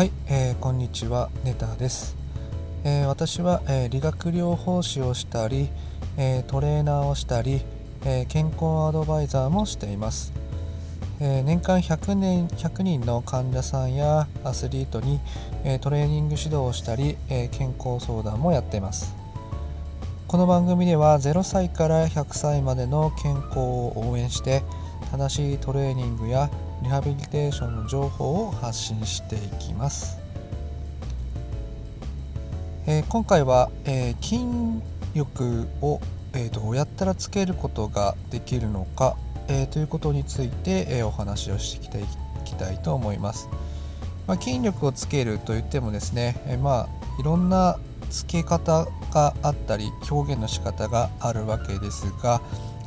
はい、えー、こんにちはネタです、えー、私は、えー、理学療法士をしたり、えトレーナーをしたり、え健康アドバイザーもしています、え年間100年100人の患者さんやアスリートに、えトレーニング指導をしたり、え健康相談もやっています。この番組では0歳から100歳までの健康を応援して正しいトレーニングやリハビリテーションの情報を発信していきます、えー、今回は、えー、筋力を、えー、どうやったらつけることができるのか、えということについて、えお話をしていきたいと思います、まあ、筋力をつけるといってもですね、えまあいろんなつけ方があったり表現の仕方があるわけですが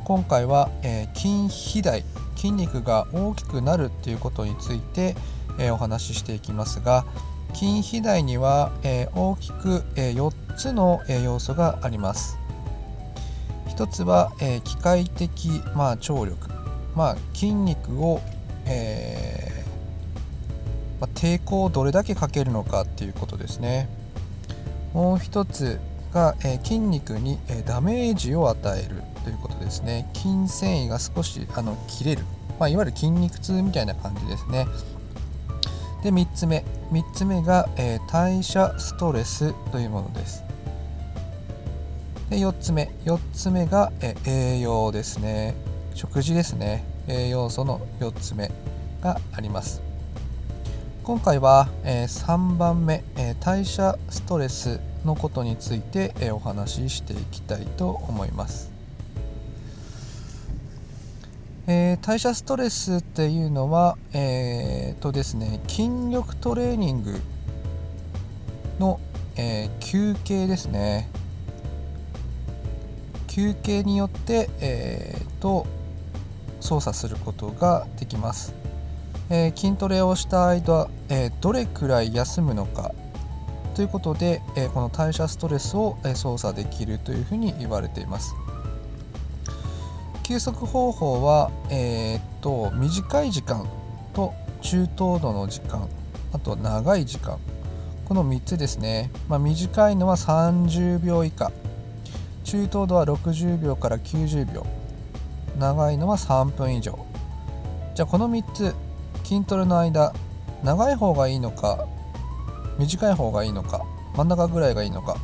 今回は、え筋肥大筋肉が大きくなるっていうことについて、えお話ししていきますが筋肥大には、え大きく、え4つの、え要素があります。1つは、え機械的、まあ、張力、まあ、筋肉を、えー、まあ、抵抗をどれだけかけるのかっていうことですね。もう1つが、え筋肉に、えダメージを与えるということですね。筋繊維が少しあの切れる、まあ、いわゆる筋肉痛みたいな感じですね。で3つ目。3つ目が、えー、代謝ストレスというものです。で4つ目。4つ目が、えー、栄養ですね。食事ですね。栄養素の4つ目があります。今回は、えー、3番目、えー、代謝ストレスのことについて、お話ししていきたいと思います。えー、代謝ストレスっていうのは、えー、とですね、筋力トレーニングの、えー、休憩ですね。休憩によって、えー、と操作することができます、えー、筋トレをした間、え、どれくらい休むのかということで、えー、この代謝ストレスを、え操作できるというふうに言われています。休息方法は、えー、っと短い時間と中等度の時間あと長い時間。この3つですね、まあ、短いのは30秒以下。中等度は60秒から90秒。長いのは3分以上。じゃあこの3つ筋トレの間長い方がいいのか短い方がいいのか真ん中ぐらいがいいのか。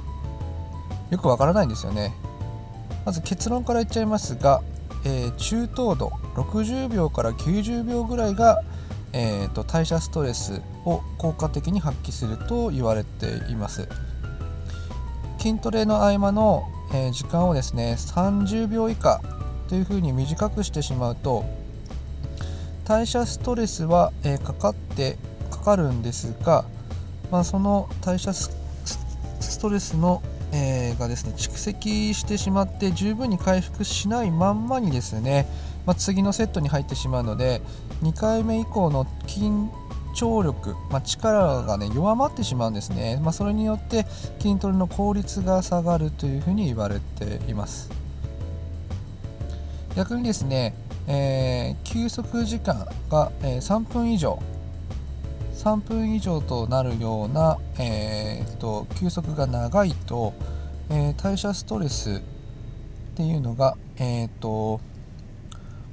よくわからないんですよね。まず結論から言っちゃいますがえー、中等度60秒から90秒ぐらいが、えーと、代謝ストレスを効果的に発揮すると言われています。筋トレの合間の、えー、時間をですね30秒以下というふうに短くしてしまうと代謝ストレスは、えー、かかってかかるんですが、まあ、その代謝ストレスのえー、がですね蓄積してしまって十分に回復しないまんまにですね、まあ、次のセットに入ってしまうので2回目以降の筋張力、まあ、力が、ね、弱まってしまうんですね、ま、それによって筋トレの効率が下がるというふうに言われています。逆にですね、えー、休息時間が、え、3分以上3分以上となるような、えーと、休息が長いと、えー、代謝ストレスっていうのが、えーと、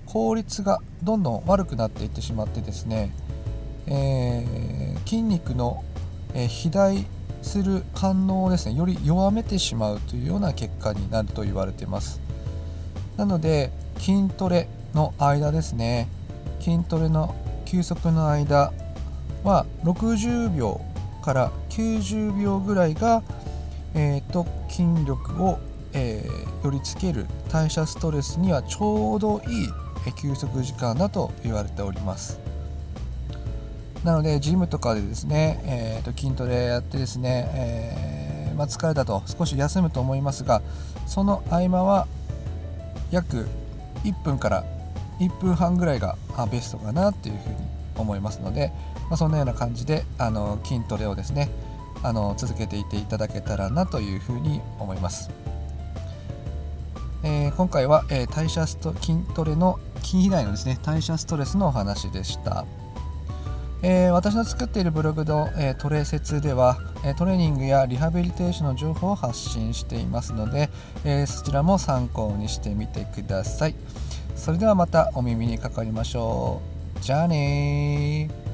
効率がどんどん悪くなっていってしまってですね、えー、筋肉の、えー、肥大する反応をですねより弱めてしまうというような結果になると言われています。なので筋トレの間ですね筋トレの休息の間は60秒から90秒ぐらいが、えーと、筋力を、えー、よりつける代謝ストレスにはちょうどいい休息時間だと言われております。なのでジムとかでですね、えーと、筋トレやってですね、えー、まあ、疲れたと少し休むと思いますがその合間は約1分から1分半ぐらいがベストかなっていうふうに思いますので、まあ、そんなような感じであの筋トレをですねあの続けていていただけたらなというふうに思います。えー、今回は、えー、代謝スト筋トレの筋肥大のですね代謝ストレスのお話でした。えー、私の作っているブログの、え、トレセツでは、トレーニングやリハビリテーションの情報を発信していますので、えそちらも参考にしてみてください。それではまたお耳にかかりましょう。じゃあね